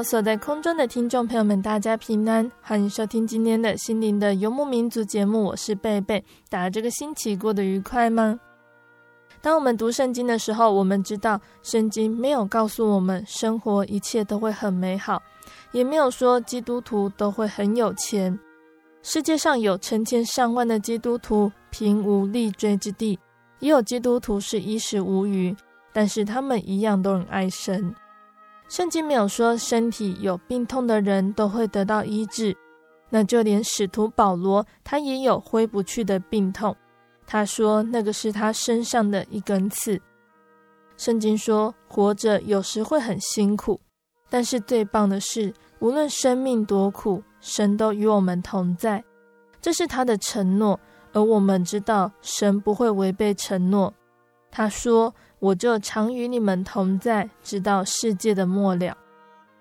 所在空中的听众朋友们，大家平安，欢迎收听今天的心灵的游牧民族节目。我是贝贝，大家这个星期过得愉快吗？当我们读圣经的时候，我们知道圣经没有告诉我们生活一切都会很美好，也没有说基督徒都会很有钱。世界上有成千上万的基督徒贫无立锥之地，也有基督徒是衣食无虞，但是他们一样都很爱神。圣经没有说身体有病痛的人都会得到医治，那就连使徒保罗他也有挥不去的病痛。他说那个是他身上的一根刺。圣经说活着有时会很辛苦，但是最棒的是，无论生命多苦，神都与我们同在，这是他的承诺，而我们知道神不会违背承诺。他说。我就常与你们同在，直到世界的末了。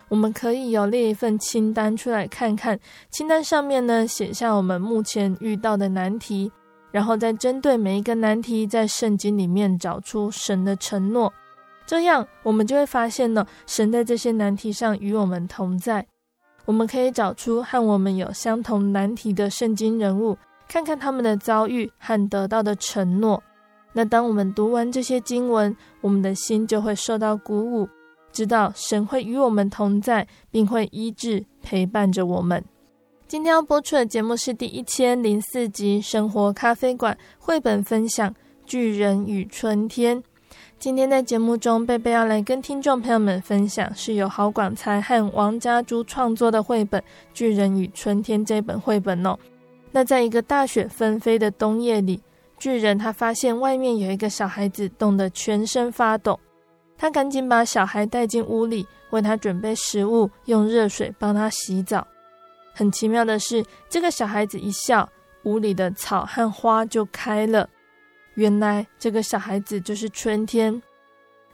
我们可以有列一份清单出来看看，清单上面呢，写下我们目前遇到的难题，然后再针对每一个难题，在圣经里面找出神的承诺。这样我们就会发现呢，神在这些难题上与我们同在。我们可以找出和我们有相同难题的圣经人物，看看他们的遭遇和得到的承诺。那当我们读完这些经文，我们的心就会受到鼓舞，知道神会与我们同在，并会医治陪伴着我们。今天要播出的节目是第一千零四集《生活咖啡馆》绘本分享《巨人与春天》。今天在节目中，贝贝要来跟听众朋友们分享，是由郝广才和王家珠创作的绘本《巨人与春天》这本绘本哦。那在一个大雪纷飞的冬夜里。巨人他发现外面有一个小孩子冻得全身发抖，他赶紧把小孩带进屋里，为他准备食物，用热水帮他洗澡。很奇妙的是，这个小孩子一笑，屋里的草和花就开了。原来这个小孩子就是春天。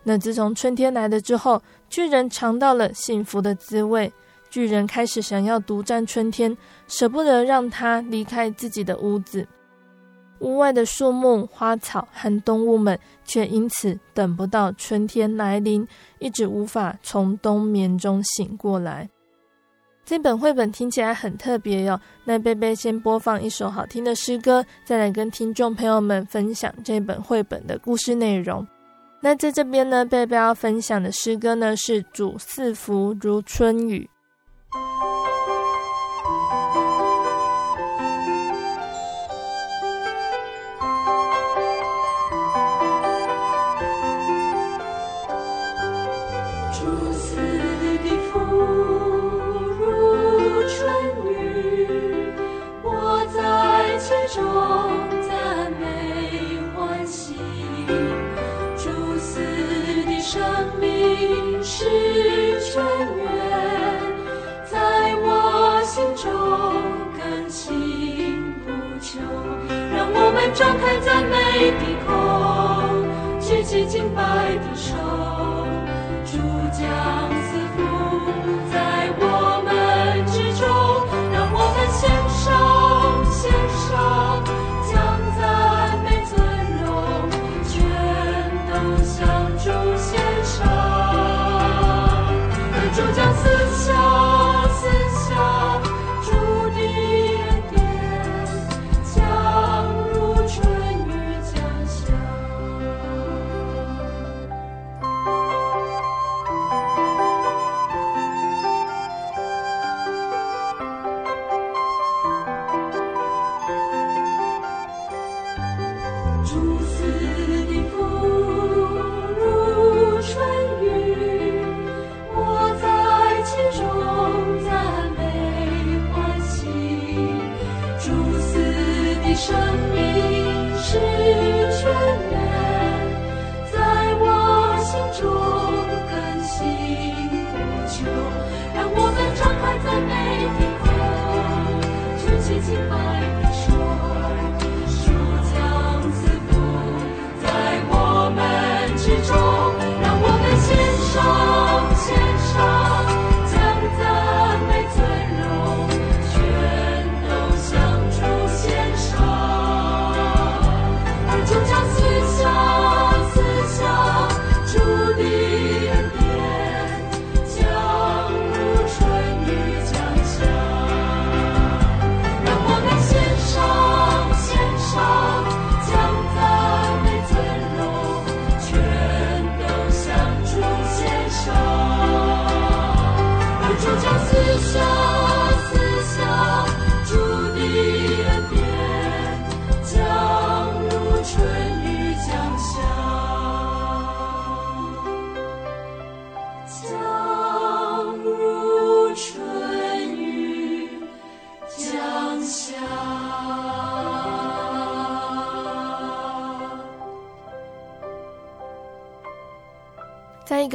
那自从春天来了之后，巨人尝到了幸福的滋味。巨人开始想要独占春天，舍不得让他离开自己的屋子。屋外的树木、花草和动物们却因此等不到春天来临，一直无法从冬眠中醒过来。这本绘本听起来很特别哟。那贝贝先播放一首好听的诗歌，再来跟听众朋友们分享这本绘本的故事内容。那在这边呢，贝贝要分享的诗歌呢是“主赐福如春雨”。在赞美的空，举起敬拜的手，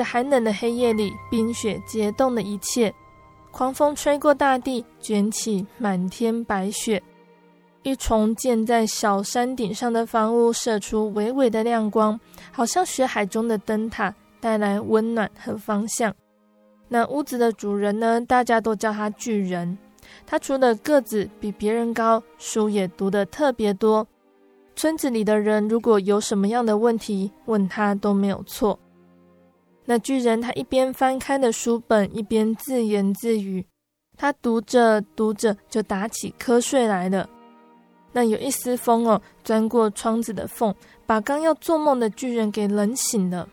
个寒冷的黑夜里，冰雪结冻了一切，狂风吹过大地，卷起满天白雪。一丛建在小山顶上的房屋射出微微的亮光，好像雪海中的灯塔，带来温暖和方向。那屋子的主人呢？大家都叫他巨人。他除了个子比别人高，书也读得特别多。村子里的人如果有什么样的问题，问他都没有错。那巨人他一边翻开的书本，一边自言自语。他读着读着就打起瞌睡来了。那有一丝风哦，钻过窗子的缝，把刚要做梦的巨人给冷醒了。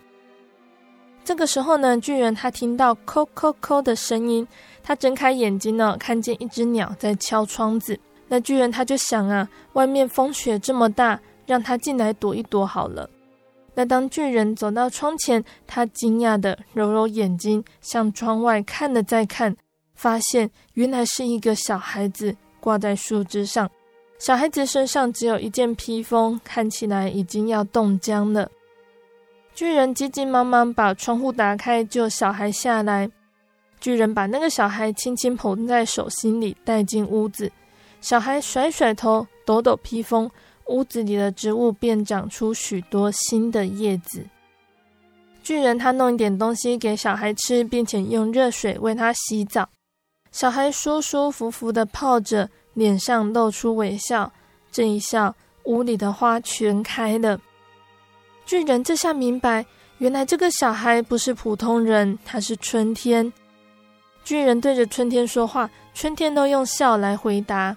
这个时候呢，巨人他听到“叩叩叩”的声音，他睁开眼睛呢，看见一只鸟在敲窗子。那巨人他就想啊，外面风雪这么大，让他进来躲一躲好了。那当巨人走到窗前，他惊讶地揉揉眼睛，向窗外看了再看，发现原来是一个小孩子挂在树枝上。小孩子身上只有一件披风，看起来已经要冻僵了。巨人急急忙忙把窗户打开，救小孩下来。巨人把那个小孩轻轻捧在手心里，带进屋子。小孩甩甩头，抖抖披风。屋子里的植物便长出许多新的叶子。巨人他弄一点东西给小孩吃，并且用热水为他洗澡。小孩舒舒服服地泡着，脸上露出微笑。这一笑，屋里的花全开了。巨人这下明白，原来这个小孩不是普通人，他是春天。巨人对着春天说话，春天都用笑来回答。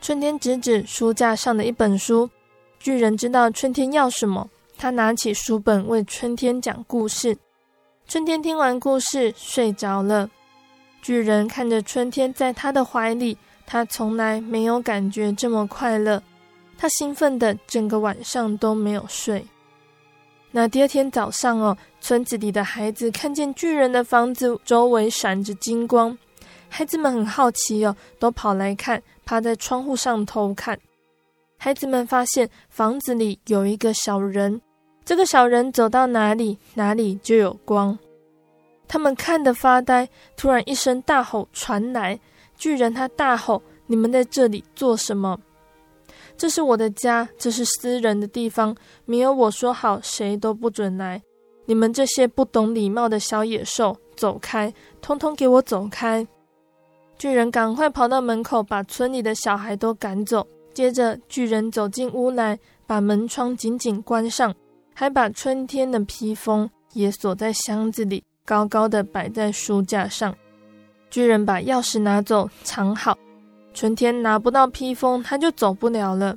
春天指指书架上的一本书，巨人知道春天要什么。他拿起书本为春天讲故事。春天听完故事睡着了。巨人看着春天在他的怀里，他从来没有感觉这么快乐。他兴奋的整个晚上都没有睡。那第二天早上哦，村子里的孩子看见巨人的房子周围闪着金光，孩子们很好奇哦，都跑来看。趴在窗户上偷看，孩子们发现房子里有一个小人，这个小人走到哪里，哪里就有光。他们看得发呆，突然一声大吼传来，巨人他大吼：“你们在这里做什么？这是我的家，这是私人的地方，没有我说好，谁都不准来。你们这些不懂礼貌的小野兽，走开，通通给我走开！”巨人赶快跑到门口，把村里的小孩都赶走。接着，巨人走进屋来，把门窗紧紧关上，还把春天的披风也锁在箱子里，高高的摆在书架上。巨人把钥匙拿走，藏好。春天拿不到披风，他就走不了了。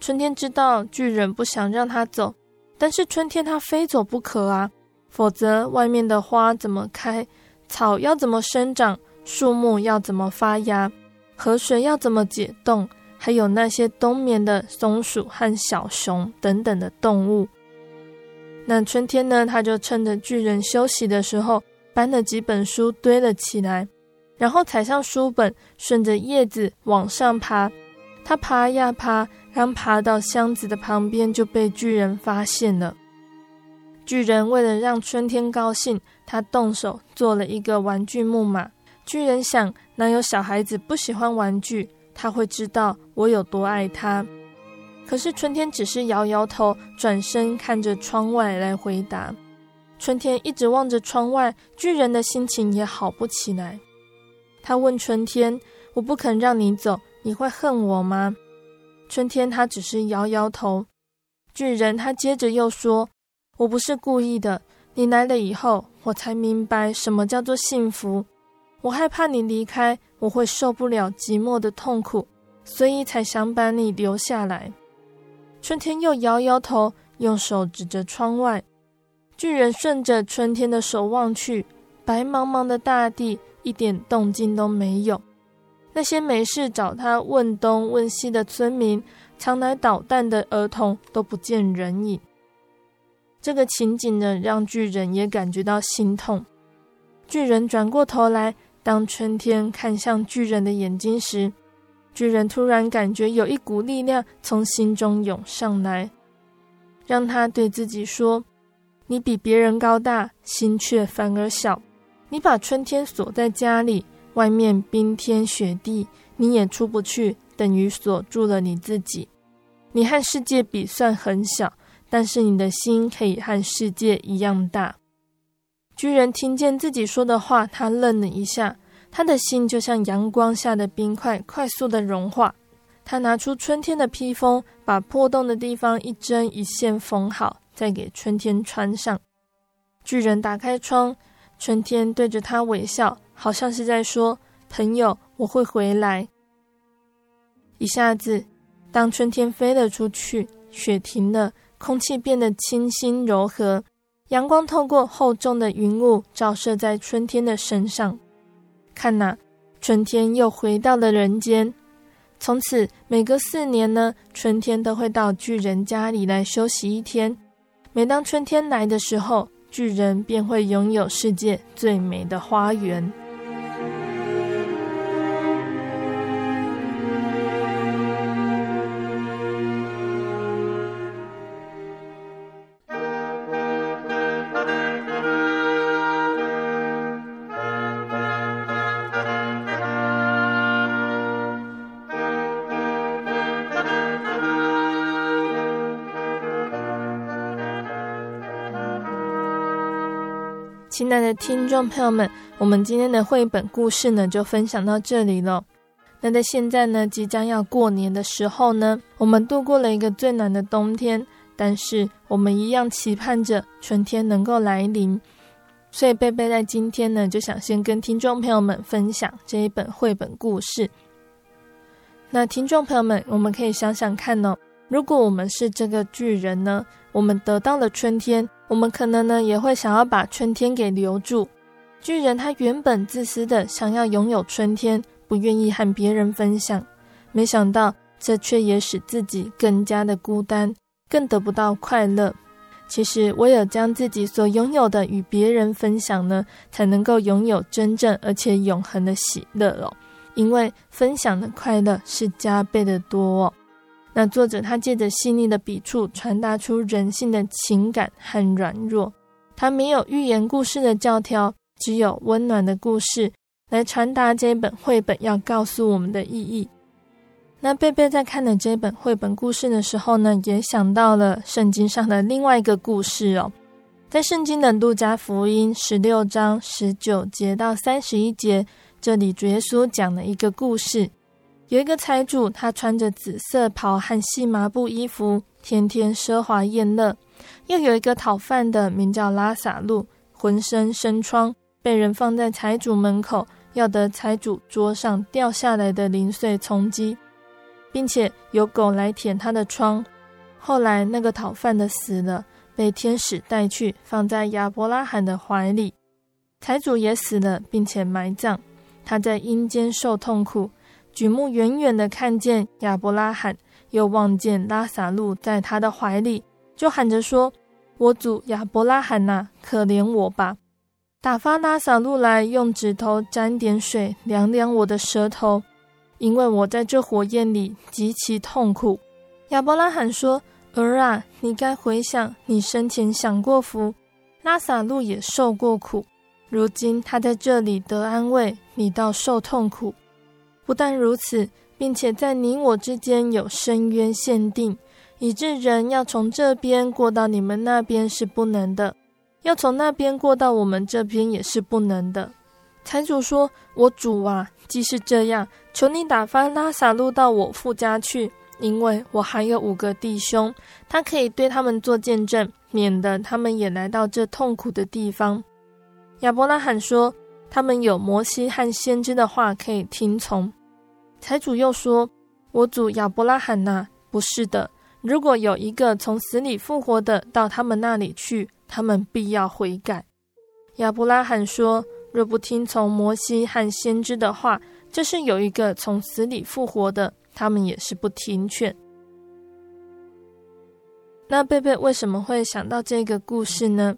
春天知道巨人不想让他走，但是春天他非走不可啊，否则外面的花怎么开，草要怎么生长？树木要怎么发芽，河水要怎么解冻，还有那些冬眠的松鼠和小熊等等的动物。那春天呢，他就趁着巨人休息的时候，搬了几本书堆了起来，然后踩上书本，顺着叶子往上爬。他爬呀爬，刚爬到箱子的旁边，就被巨人发现了。巨人为了让春天高兴，他动手做了一个玩具木马。巨人想，哪有小孩子不喜欢玩具？他会知道我有多爱他。可是春天只是摇摇头，转身看着窗外来回答。春天一直望着窗外，巨人的心情也好不起来。他问春天：“我不肯让你走，你会恨我吗？”春天他只是摇摇头。巨人他接着又说：“我不是故意的，你来了以后，我才明白什么叫做幸福。我害怕你离开，我会受不了寂寞的痛苦，所以才想把你留下来。”春天又摇摇头，用手指着窗外。巨人顺着春天的手望去，白茫茫的大地一点动静都没有。那些没事找他问东问西的村民，常来捣蛋的儿童都不见人影。这个情景呢，让巨人也感觉到心痛。巨人转过头来，当春天看向巨人的眼睛时，巨人突然感觉有一股力量从心中涌上来，让他对自己说：“你比别人高大，心却反而小。你把春天锁在家里，外面冰天雪地，你也出不去，等于锁住了你自己。你和世界比算很小，但是你的心可以和世界一样大。”巨人听见自己说的话，他愣了一下。他的心就像阳光下的冰块，快速的融化。他拿出春天的披风，把破洞的地方一针一线缝好，再给春天穿上。巨人打开窗，春天对着他微笑，好像是在说：“朋友，我会回来。”一下子，当春天飞了出去，雪停了，空气变得清新柔和，阳光透过厚重的云雾，照射在春天的身上。看呐，春天又回到了人间。从此，每隔四年呢，春天都会到巨人家里来休息一天。每当春天来的时候，巨人便会拥有世界最美的花园。亲爱的听众朋友们，我们今天的绘本故事呢，就分享到这里了。那在现在呢，即将要过年的时候呢，我们度过了一个最难的冬天，但是我们一样期盼着春天能够来临。所以贝贝在今天呢，就想先跟听众朋友们分享这一本绘本故事。那听众朋友们，我们可以想想看哦，如果我们是这个巨人呢，我们得到了春天。我们可能呢也会想要把春天给留住。巨人他原本自私的想要拥有春天，不愿意和别人分享，没想到这却也使自己更加的孤单，更得不到快乐。其实唯有将自己所拥有的与别人分享呢，才能够拥有真正而且永恒的喜乐哦。因为分享的快乐是加倍的多哦。那作者他借着细腻的笔触，传达出人性的情感和软弱。他没有寓言故事的教条，只有温暖的故事来传达这本绘本要告诉我们的意义。那贝贝在看了这本绘本故事的时候呢，也想到了圣经上的另外一个故事哦。在圣经的路加福音十六章十九节到三十一节，这里主耶稣讲了一个故事。有一个财主，他穿着紫色袍和细麻布衣服，天天奢华宴乐；又有一个讨饭的，名叫拉撒路，浑身生疮，被人放在财主门口，要得财主桌上掉下来的零碎充饥，并且有狗来舔他的疮。后来那个讨饭的死了，被天使带去，放在亚伯拉罕的怀里。财主也死了，并且埋葬，他在阴间受痛苦。举目远远的看见亚伯拉罕，又望见拉撒路在他的怀里，就喊着说：“我主亚伯拉罕呐，可怜我吧！打发拉撒路来，用指头沾点水，凉凉我的舌头，因为我在这火焰里极其痛苦。”亚伯拉罕说：“儿啊，你该回想你生前享过福，拉撒路也受过苦，如今他在这里得安慰，你倒受痛苦。不但如此，并且在你我之间有深渊限定，以致人要从这边过到你们那边是不能的，要从那边过到我们这边也是不能的。”财主说：“我主啊，既是这样，求你打发拉撒路到我父家去。”因为我还有五个弟兄，他可以对他们做见证，免得他们也来到这痛苦的地方。亚伯拉罕说：“他们有摩西和先知的话可以听从。”财主又说：“我主亚伯拉罕呐，不是的。如果有一个从死里复活的到他们那里去，他们必要悔改。”亚伯拉罕说：“若不听从摩西和先知的话，就是有一个从死里复活的。”他们也是不听劝。那贝贝为什么会想到这个故事呢？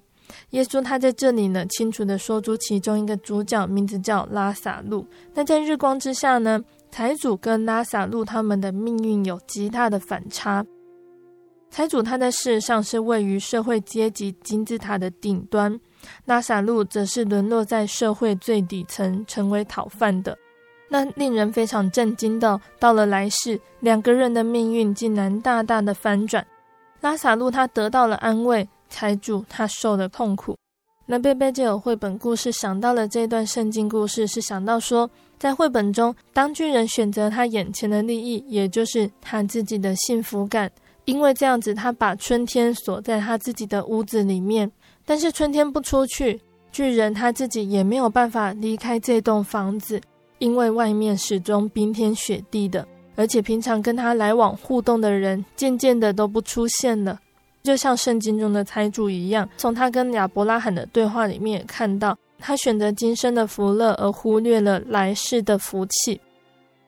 耶稣他在这里呢，清楚地说出其中一个主角，名字叫拉撒路。那在日光之下呢，财主跟拉撒路他们的命运有极大的反差。财主他在世上是位于社会阶级金字塔的顶端，拉撒路则是沦落在社会最底层，成为讨饭的。那令人非常震惊的，到了来世，两个人的命运竟然大大的反转。拉撒路他得到了安慰，财主他受了痛苦。那贝贝就有绘本故事想到了这段圣经故事，是想到说，在绘本中，当巨人选择他眼前的利益，也就是他自己的幸福感，因为这样子，他把春天锁在他自己的屋子里面，但是春天不出去，巨人他自己也没有办法离开这栋房子。因为外面始终冰天雪地的，而且平常跟他来往互动的人渐渐的都不出现了，就像圣经中的财主一样。从他跟亚伯拉罕的对话里面也看到，他选择今生的福乐而忽略了来世的福气，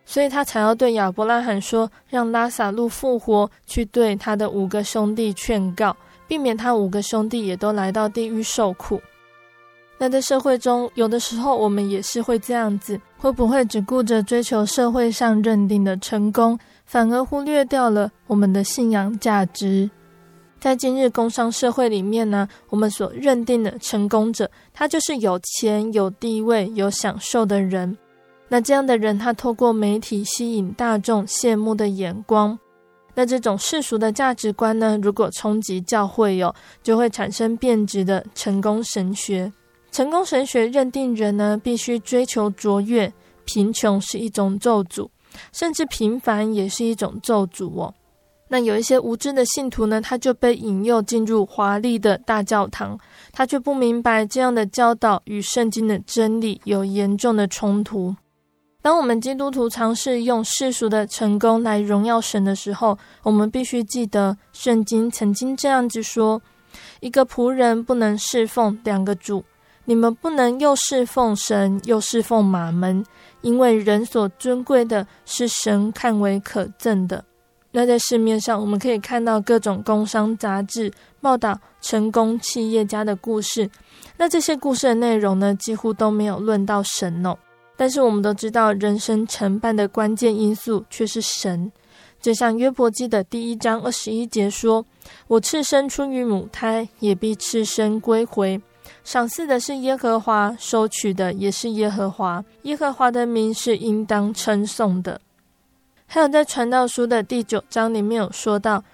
所以他才要对亚伯拉罕说，让拉撒路复活，去对他的五个兄弟劝告，避免他五个兄弟也都来到地狱受苦。那在社会中，有的时候我们也是会这样子。会不会只顾着追求社会上认定的成功，反而忽略掉了我们的信仰价值？在今日工商社会里面呢，我们所认定的成功者，他就是有钱、有地位、有享受的人。那这样的人，他透过媒体吸引大众羡慕的眼光。那这种世俗的价值观呢，如果冲击教会哦，就会产生变质的成功神学。成功神学认定人呢，必须追求卓越，贫穷是一种咒诅，甚至平凡也是一种咒诅哦。那有一些无知的信徒呢，他就被引诱进入华丽的大教堂，他却不明白这样的教导与圣经的真理有严重的冲突。当我们基督徒尝试用世俗的成功来荣耀神的时候，我们必须记得，圣经曾经这样子说：一个仆人不能侍奉两个主。你们不能又侍奉神，又侍奉马门，因为人所尊贵的是神看为可憎的。那在市面上，我们可以看到各种工商杂志报道成功企业家的故事。那这些故事的内容呢，几乎都没有论到神哦。但是我们都知道，人生成败的关键因素却是神。就像约伯记的第一章二十一节说：“我赤身出于母胎，也必赤身归回。”赏赐的是耶和华，收取的也是耶和华。耶和华的名是应当称颂的。还有在传道书的第九章里面有说到：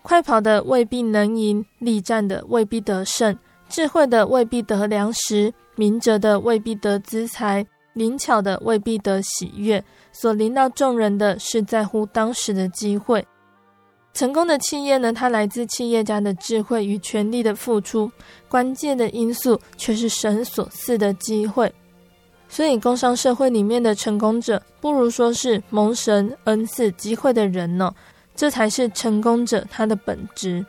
快跑的未必能赢，力战的未必得胜，智慧的未必得粮食，明哲的未必得资财，灵巧的未必得喜悦。所临到众人的是在乎当时的机会。成功的企业呢，它来自企业家的智慧与权力的付出，关键的因素却是神所赐的机会。所以，工商社会里面的成功者，不如说是蒙神恩赐机会的人呢，这才是成功者他的本质。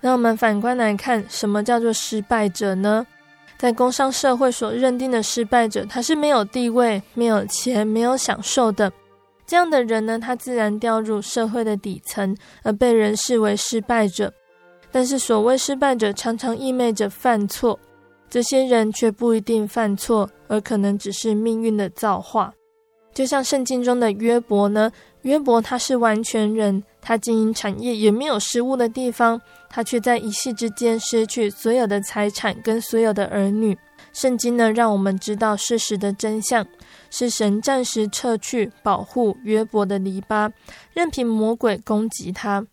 那我们反观来看，什么叫做失败者呢？在工商社会所认定的失败者，他是没有地位、没有钱、没有享受的。这样的人呢，他自然掉入社会的底层，而被人视为失败者。但是，所谓失败者，常常意味着犯错。这些人却不一定犯错，而可能只是命运的造化。就像圣经中的约伯呢，约伯他是完全人，他经营产业也没有失误的地方，他却在一夕之间失去所有的财产跟所有的儿女。圣经呢，让我们知道事实的真相，是神暂时撤去保护约伯的篱笆，任凭魔鬼攻击他。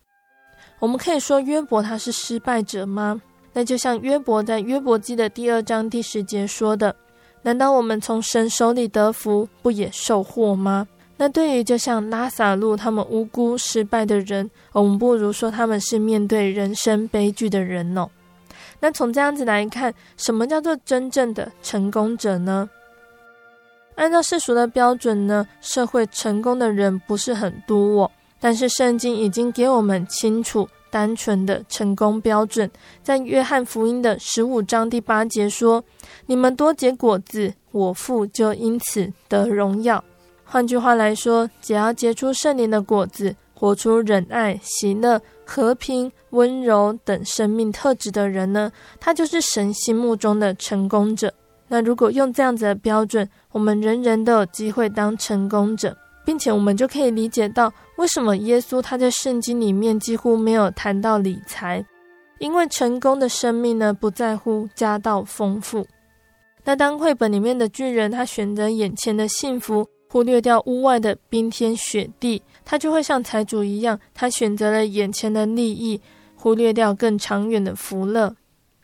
我们可以说约伯他是失败者吗？那就像约伯在约伯记的第二章第十节说的：“难道我们从神手里得福，不也受祸吗？”那对于就像拉撒路他们无辜失败的人，我们不如说他们是面对人生悲剧的人哦。那从这样子来看，什么叫做真正的成功者呢？按照世俗的标准呢，社会成功的人不是很多哦。但是圣经已经给我们清楚。单纯的成功标准，在约翰福音的十五章第八节说：“你们多结果子，我父就因此得荣耀。”换句话来说，只要结出圣灵的果子，活出忍爱、喜乐、和平、温柔等生命特质的人呢，他就是神心目中的成功者。那如果用这样子的标准，我们人人都有机会当成功者。并且我们就可以理解到，为什么耶稣他在圣经里面几乎没有谈到理财，因为成功的生命呢，不在乎家道丰富。那当绘本里面的巨人他选择眼前的幸福，忽略掉屋外的冰天雪地，他就会像财主一样，他选择了眼前的利益，忽略掉更长远的福乐。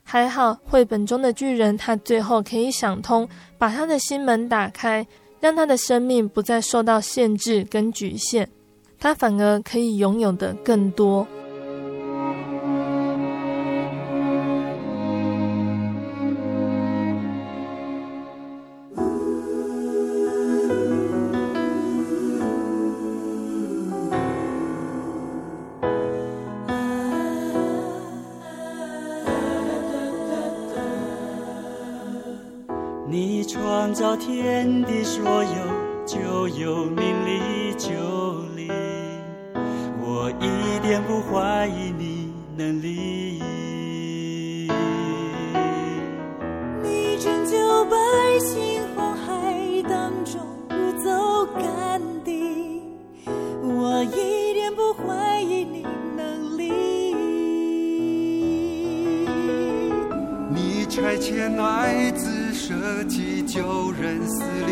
还好，绘本中的巨人他最后可以想通，把他的心门打开。让他的生命不再受到限制跟局限，他反而可以拥有的更多。你差遣爱子。舍己救人，死里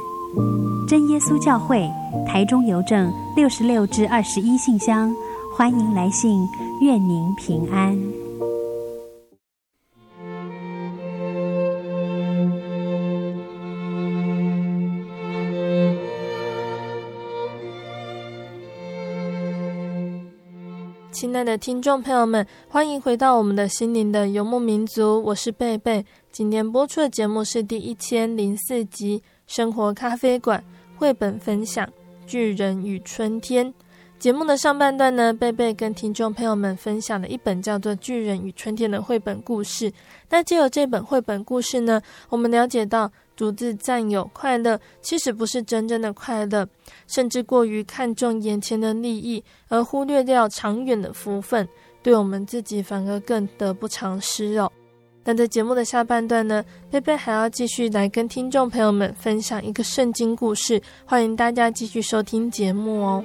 真耶稣教会台中邮政六十六至二十一信箱，欢迎来信，愿您平安。亲爱的听众朋友们，欢迎回到我们的心灵的游牧民族，我是贝贝。今天播出的节目是第一千零四集《生活咖啡馆》绘本分享《巨人与春天》。节目的上半段呢，贝贝跟听众朋友们分享了一本叫做《巨人与春天》的绘本故事。那借由这本绘本故事呢，我们了解到，独自占有快乐，其实不是真正的快乐，甚至过于看重眼前的利益，而忽略掉长远的福分，对我们自己反而更得不偿失哦。那在节目的下半段呢，贝贝还要继续来跟听众朋友们分享一个圣经故事，欢迎大家继续收听节目哦。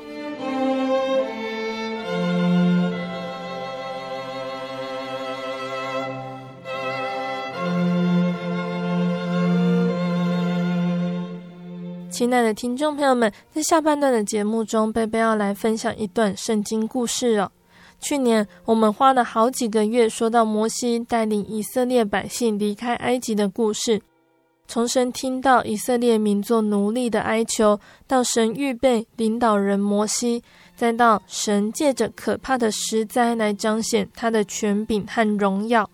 亲爱的听众朋友们，在下半段的节目中，贝贝要来分享一段圣经故事哦。去年我们花了好几个月，说到摩西带领以色列百姓离开埃及的故事，从神听到以色列民做奴隶的哀求，到神预备领导人摩西，再到神借着可怕的十灾来彰显他的权柄和荣耀。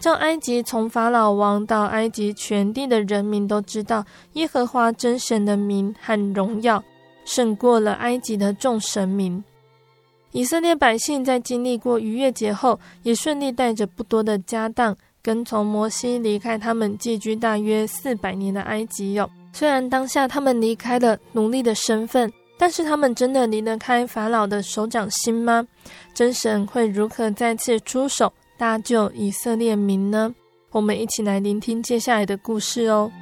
叫埃及从法老王到埃及全地的人民都知道耶和华真神的名和荣耀，胜过了埃及的众神明。以色列百姓在经历过逾越节后，也顺利带着不多的家当，跟从摩西离开他们寄居大约四百年的埃及。有虽然当下他们离开了奴隶的身份，但是他们真的离得开法老的手掌心吗？真神会如何再次出手？搭救以色列民呢？我们一起来聆听接下来的故事哦。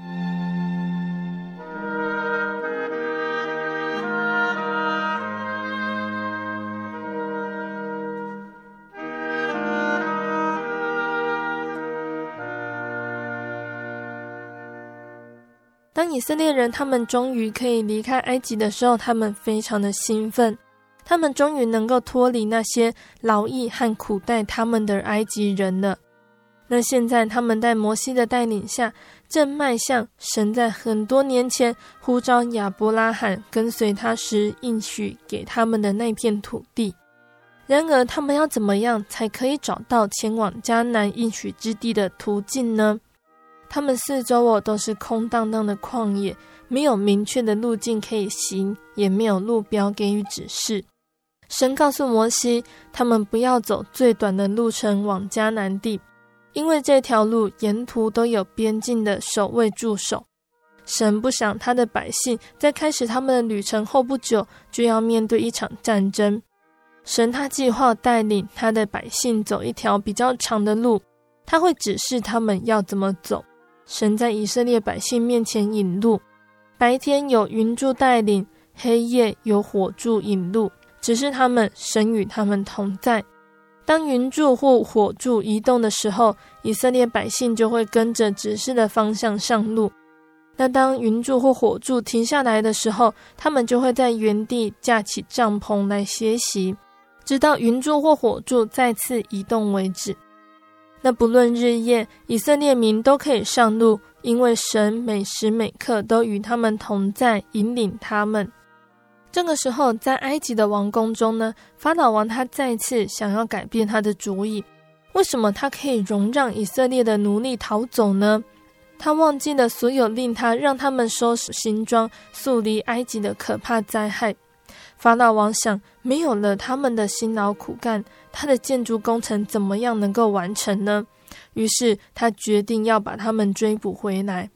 当以色列人他们终于可以离开埃及的时候，他们非常的兴奋。他们终于能够脱离那些劳役和苦待他们的埃及人了。那现在，他们在摩西的带领下，正迈向神在很多年前呼召亚伯拉罕跟随他时应许给他们的那片土地。然而，他们要怎么样才可以找到前往迦南应许之地的途径呢？他们四周哦都是空荡荡的旷野，没有明确的路径可以行，也没有路标给予指示。神告诉摩西，他们不要走最短的路程往迦南地，因为这条路沿途都有边境的守卫驻守。神不想他的百姓在开始他们的旅程后不久就要面对一场战争。神他计划带领他的百姓走一条比较长的路，他会指示他们要怎么走。神在以色列百姓面前引路，白天有云柱带领，黑夜有火柱引路。只是他们，神与他们同在。当云柱或火柱移动的时候，以色列百姓就会跟着指示的方向上路。那当云柱或火柱停下来的时候，他们就会在原地架起帐篷来歇息，直到云柱或火柱再次移动为止。那不论日夜，以色列民都可以上路，因为神每时每刻都与他们同在，引领他们。这个时候，在埃及的王宫中呢，法老王他再次想要改变他的主意。为什么他可以容让以色列的奴隶逃走呢？他忘记了所有令他让他们收拾行装、速离埃及的可怕灾害。法老王想，没有了他们的辛劳苦干，他的建筑工程怎么样能够完成呢？于是他决定要把他们追捕回来。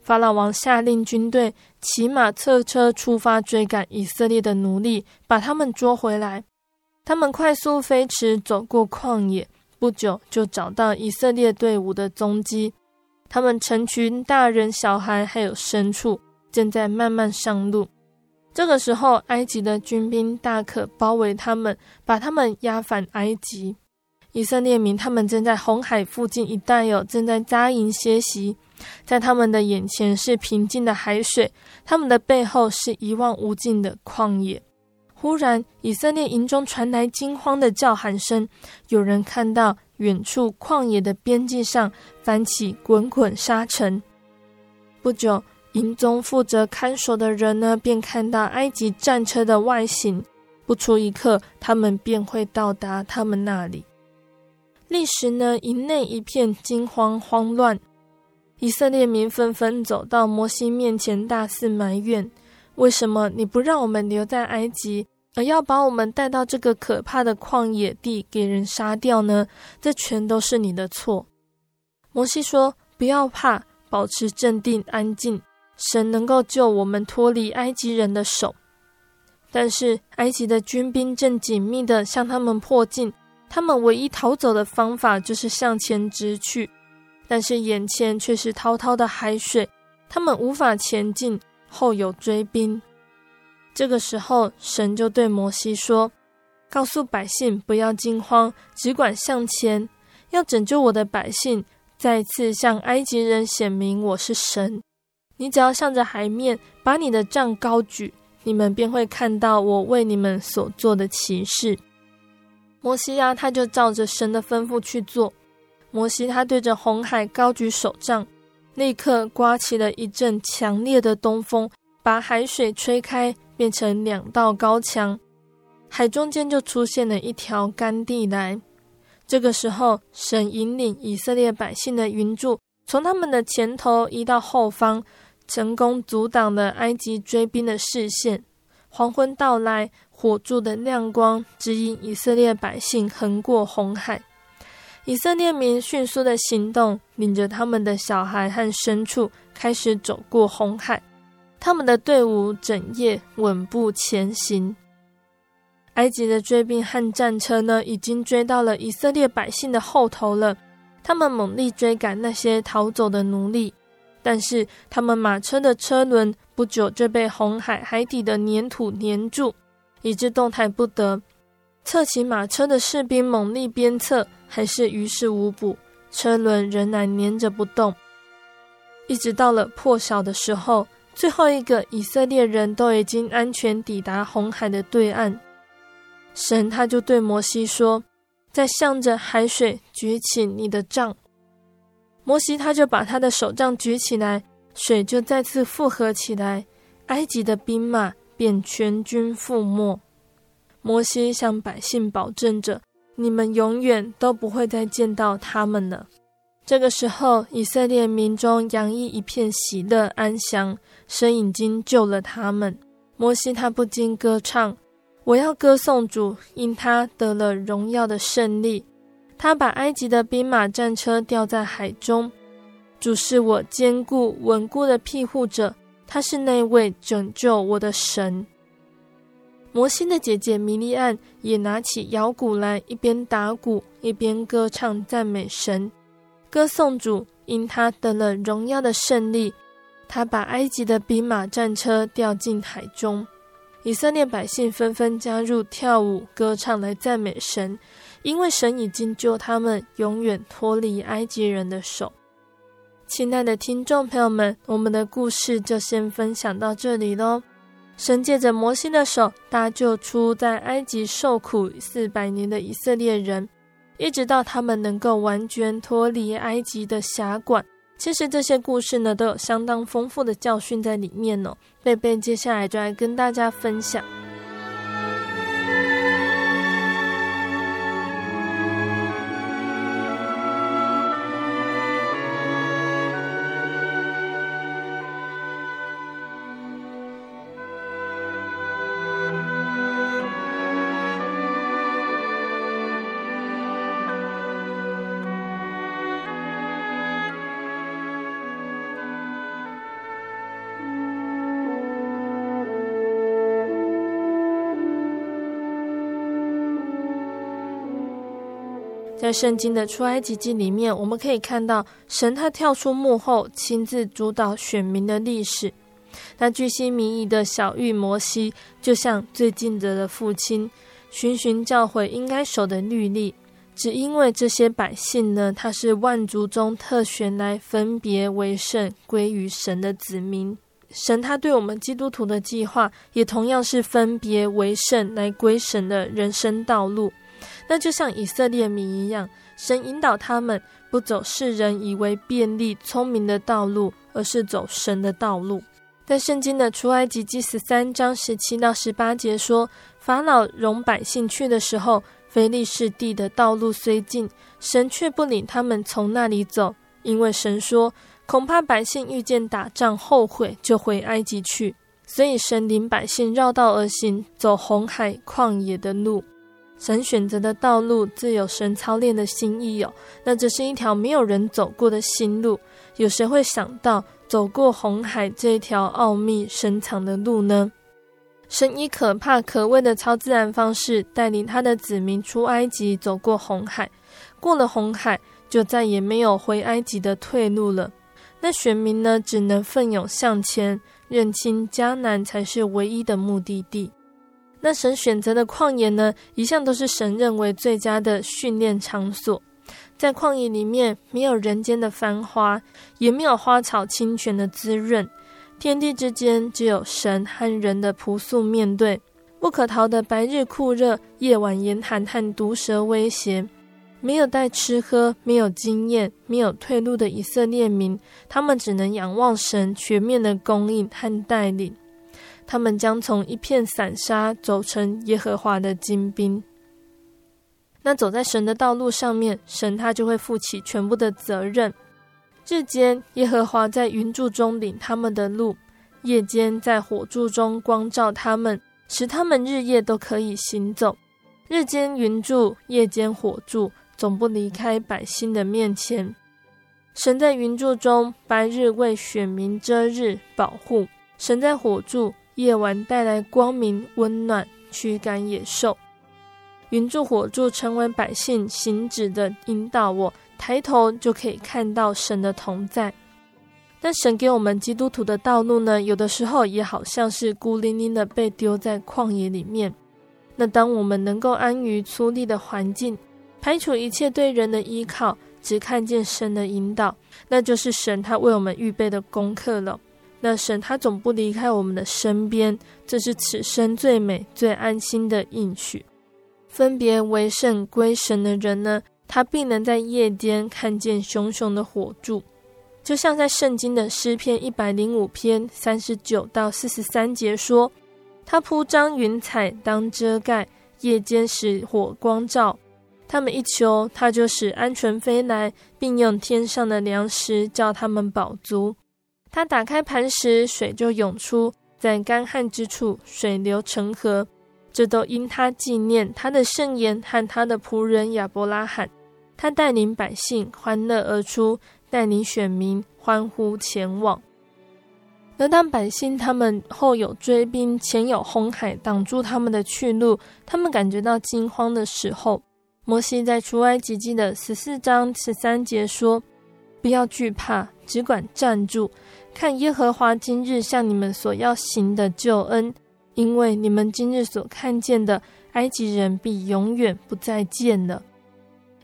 法老王下令军队骑马策车出发追赶以色列的奴隶，把他们捉回来。他们快速飞驰，走过旷野，不久就找到以色列队伍的踪迹。他们成群大人、小孩还有牲畜，正在慢慢上路。这个时候，埃及的军兵大可包围他们，把他们押返埃及。以色列民他们正在红海附近一带有正在扎营歇息，在他们的眼前是平静的海水，他们的背后是一望无尽的旷野。忽然，以色列营中传来惊慌的叫喊声，有人看到远处旷野的边际上翻起滚滚沙尘。不久。营中负责看守的人呢，便看到埃及战车的外形。不出一刻，他们便会到达他们那里。立时呢，营内一片惊慌慌乱。以色列民纷纷走到摩西面前，大肆埋怨：为什么你不让我们留在埃及，而要把我们带到这个可怕的旷野地给人杀掉呢？这全都是你的错。摩西说：不要怕，保持镇定安静。神能够救我们脱离埃及人的手，但是埃及的军兵正紧密地向他们迫近，他们唯一逃走的方法就是向前直去，但是眼前却是滔滔的海水，他们无法前进，后有追兵。这个时候，神就对摩西说：“告诉百姓不要惊慌，只管向前，要拯救我的百姓，再次向埃及人显明我是神。”你只要向着海面，把你的杖高举，你们便会看到我为你们所做的奇事。摩西啊，他就照着神的吩咐去做。摩西他对着红海高举手杖，立刻刮起了一阵强烈的东风，把海水吹开，变成两道高墙，海中间就出现了一条干地来。这个时候，神引领以色列百姓的云柱，从他们的前头移到后方。成功阻挡了埃及追兵的视线。黄昏到来，火柱的亮光指引以色列百姓横过红海。以色列民迅速的行动，领着他们的小孩和牲畜，开始走过红海。他们的队伍整夜稳步前行。埃及的追兵和战车呢，已经追到了以色列百姓的后头了。他们猛力追赶那些逃走的奴隶。但是他们马车的车轮不久就被红海海底的粘土粘住，以致动弹不得。侧骑马车的士兵猛力鞭策，还是于事无补，车轮仍然粘着不动。一直到了破晓的时候，最后一个以色列人都已经安全抵达红海的对岸。神他就对摩西说：“再向着海水举起你的杖。”摩西他就把他的手杖举起来，水就再次复合起来，埃及的兵马便全军覆没。摩西向百姓保证着：“你们永远都不会再见到他们了。”这个时候，以色列民中洋溢一片喜乐安详，神已经救了他们。摩西他不禁歌唱：“我要歌颂主，因他得了荣耀的胜利。”他把埃及的兵马战车掉在海中，主是我坚固稳固的庇护者，他是那位拯救我的神。摩西的姐姐米利暗也拿起摇鼓来，一边打鼓一边歌唱赞美神，歌颂主，因他得了荣耀的胜利。他把埃及的兵马战车掉进海中，以色列百姓纷纷加入跳舞歌唱来赞美神。因为神已经救他们永远脱离埃及人的手。亲爱的听众朋友们，我们的故事就先分享到这里喽。神借着摩西的手搭救出在埃及受苦四百年的以色列人，一直到他们能够完全脱离埃及的辖管，其实这些故事呢，都有相当丰富的教训在里面哦。贝贝接下来就来跟大家分享。在圣经的出埃及记里面，我们可以看到神他跳出幕后，亲自主导选民的历史。那巨细靡意的小玉摩西，就像最近的的父亲，循循教诲应该守的律例。只因为这些百姓呢，他是万族中特选来分别为圣，归于神的子民。神他对我们基督徒的计划，也同样是分别为圣来归神的人生道路。那就像以色列民一样，神引导他们不走世人以为便利、聪明的道路，而是走神的道路。在圣经的出埃及记十三章十七到十八节说，法老容百姓去的时候，非利士地的道路虽近，神却不领他们从那里走，因为神说，恐怕百姓遇见打仗后悔，就回埃及去。所以神领百姓绕道而行，走红海旷野的路。神选择的道路，自有神操练的心意有。那这是一条没有人走过的新路。有谁会想到走过红海这条奥秘深藏的路呢？神以可怕可畏的超自然方式带领他的子民出埃及，走过红海。过了红海，就再也没有回埃及的退路了。那选民呢，只能奋勇向前，认清迦南才是唯一的目的地。那神选择的旷野呢，一向都是神认为最佳的训练场所。在旷野里面，没有人间的繁华，也没有花草清泉的滋润，天地之间只有神和人的朴素面对，不可逃的白日酷热，夜晚严寒和毒蛇威胁。没有带吃喝，没有经验，没有退路的以色列民，他们只能仰望神全面的供应和带领。他们将从一片散沙走成耶和华的精兵。那走在神的道路上面，神他就会负起全部的责任。日间，耶和华在云柱中领他们的路；夜间，在火柱中光照他们，使他们日夜都可以行走。日间云柱，夜间火柱，总不离开百姓的面前。神在云柱中，白日为选民遮日保护；神在火柱。夜晚带来光明温暖，驱赶野兽。云柱火柱成为百姓行止的引导我，抬头就可以看到神的同在。但神给我们基督徒的道路呢，有的时候也好像是孤零零的被丢在旷野里面。那当我们能够安于粗砺的环境，排除一切对人的依靠，只看见神的引导，那就是神他为我们预备的功课了。那神他总不离开我们的身边，这是此生最美、最安心的应许。分别为圣归神的人呢，他必能在夜间看见熊熊的火柱，就像在圣经的诗篇一百零五篇三十九到四十三节说：“他铺张云彩当遮盖，夜间使火光照。他们一求，他就使鹌鹑飞来，并用天上的粮食叫他们饱足。”他打开磐石，水就涌出，在干旱之处，水流成河。这都因他纪念他的圣言和他的仆人亚伯拉罕。他带领百姓欢乐而出，带领选民欢呼前往。而当百姓他们后有追兵，前有红海挡住他们的去路，他们感觉到惊慌的时候，摩西在出埃及记的十四章十三节说：“不要惧怕，只管站住。”看耶和华今日向你们所要行的救恩，因为你们今日所看见的埃及人必永远不再见了。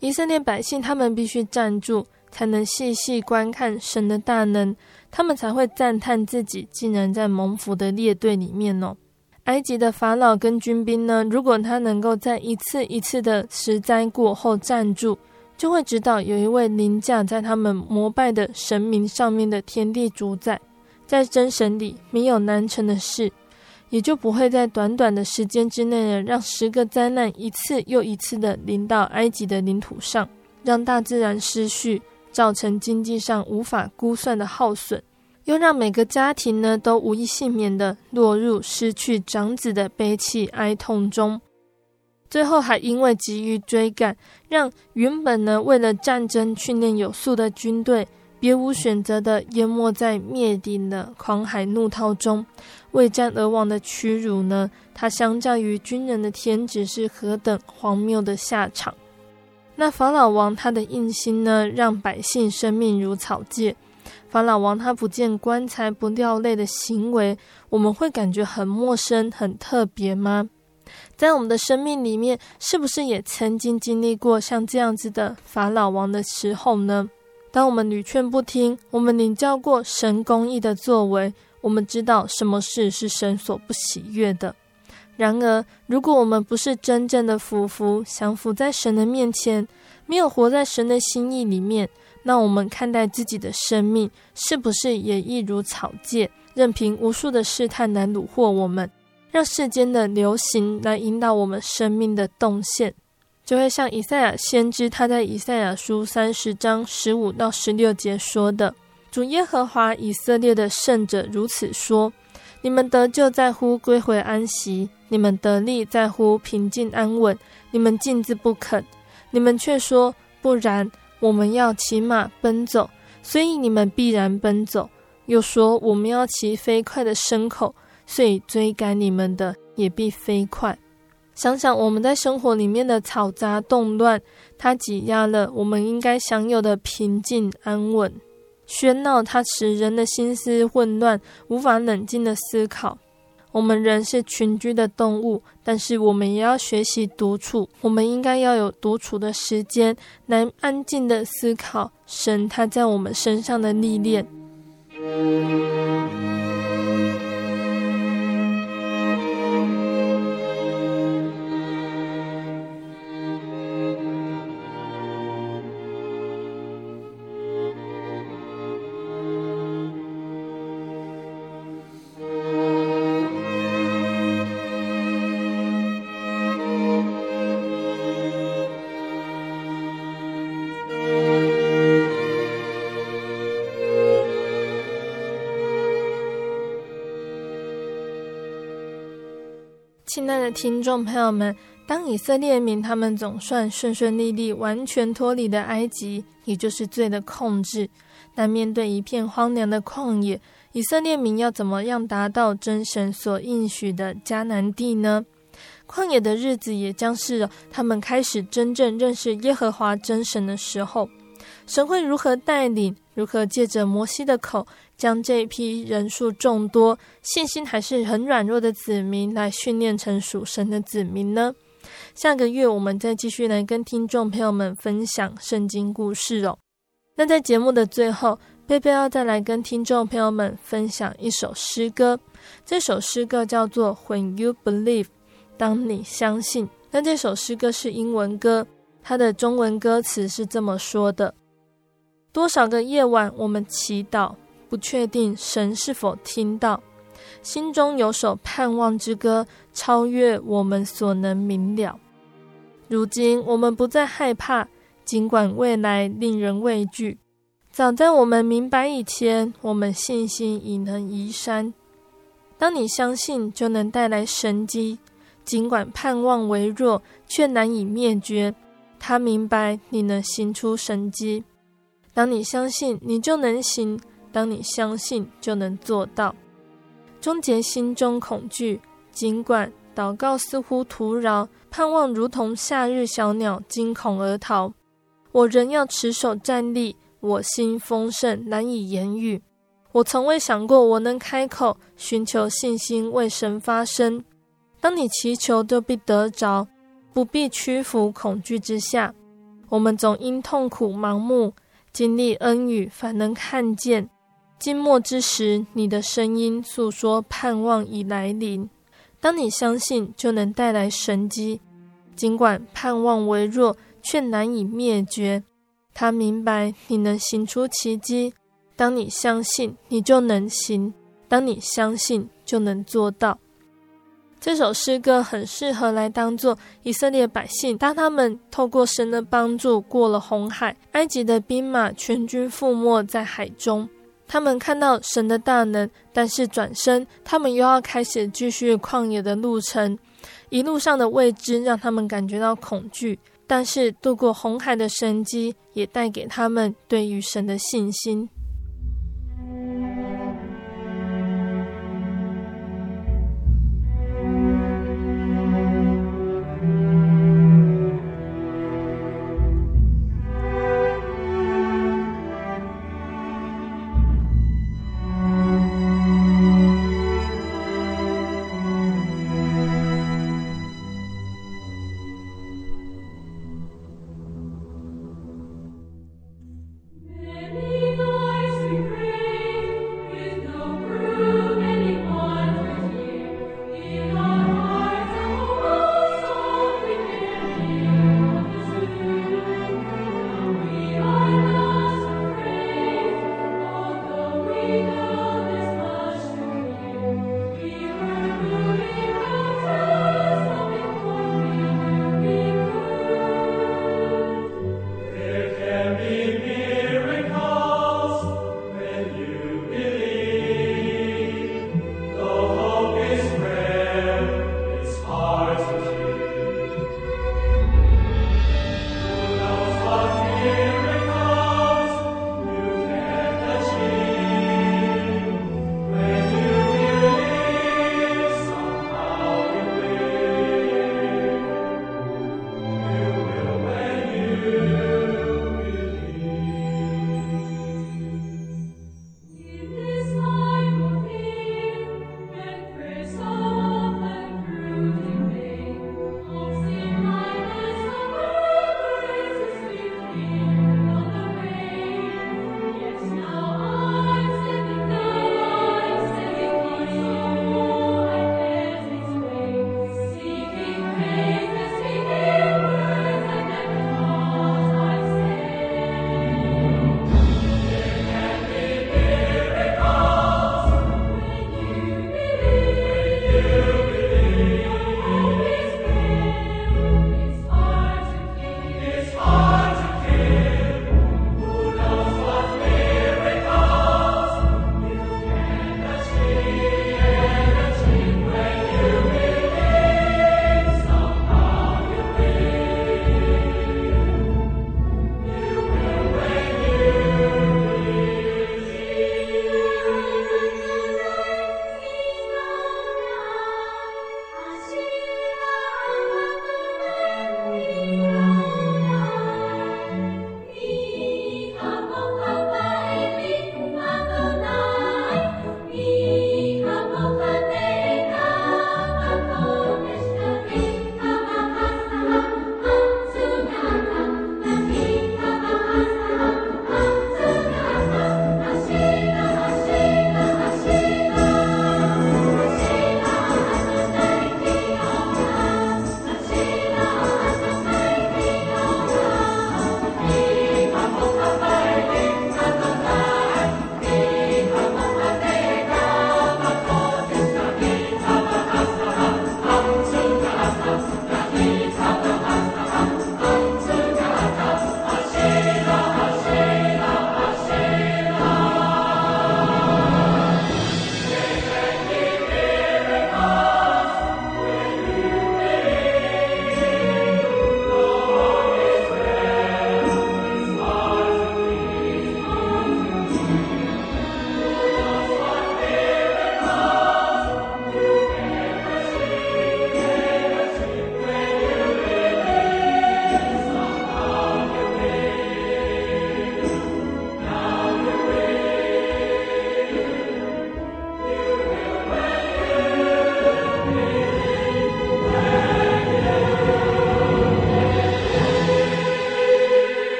以色列百姓他们必须站住，才能细细观看神的大能，他们才会赞叹自己竟然在蒙福的列队里面哦。埃及的法老跟军兵呢，如果他能够在一次一次的十灾过后站住，就会知道有一位凌驾在他们膜拜的神明上面的天地主宰，在真神里没有难成的事，也就不会在短短的时间之内呢，让十个灾难一次又一次的临到埃及的领土上，让大自然失序，造成经济上无法估算的耗损。又让每个家庭呢都无一幸免的落入失去长子的悲泣哀痛中，最后还因为急于追赶，让原本呢为了战争训练有素的军队，别无选择的淹没在灭顶的狂海怒涛中，为战而亡的屈辱呢，它相较于军人的天职是何等荒谬的下场。那法老王他的硬心呢，让百姓生命如草芥。法老王他不见棺材不掉泪的行为，我们会感觉很陌生、很特别吗？在我们的生命里面，是不是也曾经经历过像这样子的法老王的时候呢？当我们屡劝不听，我们领教过神公义的作为，我们知道什么事是神所不喜悦的。然而，如果我们不是真正的俯伏降服在神的面前，没有活在神的心意里面，那我们看待自己的生命，是不是也一如草芥，任凭无数的试探来掳获我们，让世间的流行来引导我们生命的动线？就会像以赛亚先知他在以赛亚书三十章十五到十六节说的：“主耶和华以色列的圣者如此说：你们得救在乎归回安息，你们得力在乎平静安稳，你们径自不肯，你们却说不然。”我们要骑马奔走，所以你们必然奔走；又说我们要骑飞快的牲口，所以追赶你们的也必飞快。想想我们在生活里面的嘈杂动乱，它挤压了我们应该享有的平静安稳；喧闹，它使人的心思混乱，无法冷静的思考。我们人是群居的动物，但是我们也要学习独处。我们应该要有独处的时间，来安静的思考神他在我们身上的历练。听众朋友们，当以色列民他们总算顺顺利利、完全脱离了埃及，也就是罪的控制，但面对一片荒凉的旷野，以色列民要怎么样达到真神所应许的迦南地呢？旷野的日子也将是他们开始真正认识耶和华真神的时候。神会如何带领？如何借着摩西的口，将这一批人数众多、信心还是很软弱的子民来训练成属神的子民呢？下个月我们再继续来跟听众朋友们分享圣经故事哦。那在节目的最后，贝贝要再来跟听众朋友们分享一首诗歌。这首诗歌叫做《When You Believe》，当你相信。那这首诗歌是英文歌，它的中文歌词是这么说的。多少个夜晚，我们祈祷，不确定神是否听到，心中有首盼望之歌，超越我们所能明了。如今我们不再害怕，尽管未来令人畏惧。早在我们明白以前，我们信心已能移山。当你相信，就能带来神迹。尽管盼望微弱，却难以灭绝。他明白你能行出神迹。当你相信，你就能行；当你相信，就能做到。终结心中恐惧，尽管祷告似乎徒劳，盼望如同夏日小鸟惊恐而逃。我仍要持守站立，我心丰盛难以言喻。我从未想过我能开口寻求信心为神发声。当你祈求，就必得着，不必屈服恐惧之下。我们总因痛苦盲目。经历恩雨，反能看见。静默之时，你的声音诉说盼望已来临。当你相信，就能带来神迹。尽管盼望微弱，却难以灭绝。他明白你能行出奇迹。当你相信，你就能行；当你相信，就能做到。这首诗歌很适合来当做以色列百姓，当他们透过神的帮助过了红海，埃及的兵马全军覆没在海中。他们看到神的大能，但是转身，他们又要开始继续旷野的路程。一路上的未知让他们感觉到恐惧，但是渡过红海的神机也带给他们对于神的信心。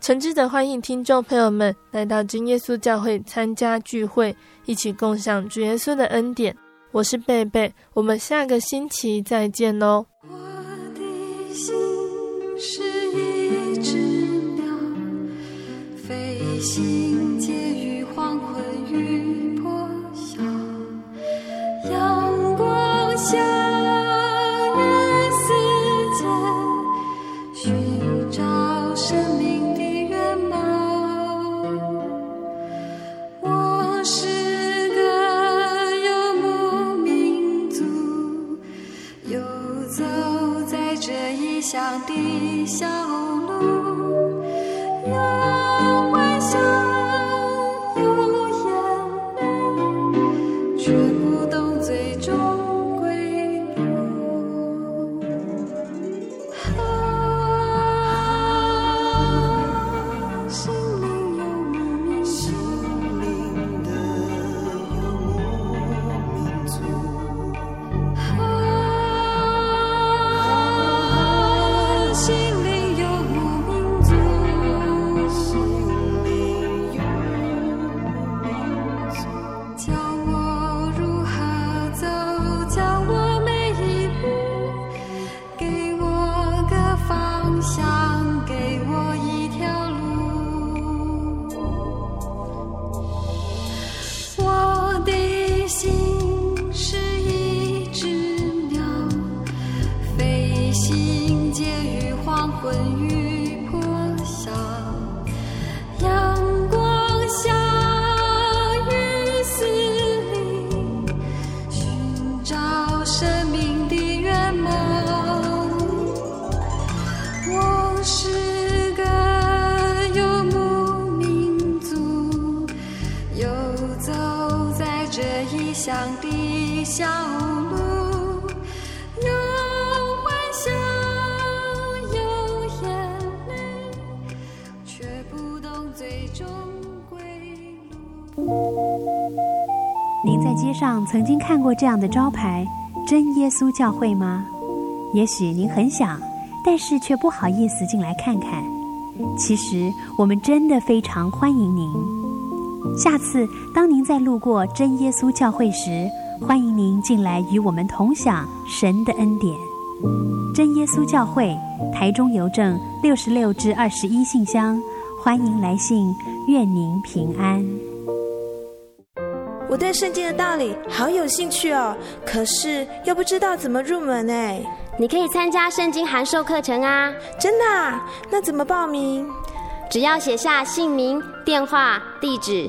诚挚的欢迎听众朋友们来到金耶稣教会参加聚会，一起共享主耶稣的恩典。我是贝贝，我们下个星期再见哦。我的心是一只鸟，飞行间当的小路有幻想有眼泪却不懂最终归。您在街上曾经看过这样的招牌“真耶稣教会”吗？也许您很想，但是却不好意思进来看看。其实我们真的非常欢迎您。下次当您再路过真耶稣教会时，欢迎您进来与我们同享神的恩典。真耶稣教会，台中邮政六十六至二十一信箱，欢迎来信，愿您平安。我对圣经的道理好有兴趣哦，可是又不知道怎么入门哎。你可以参加圣经函授课程啊！真的啊？那怎么报名？只要写下姓名、电话、地址，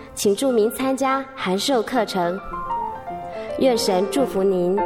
请注明参加函授课程。愿神祝福您。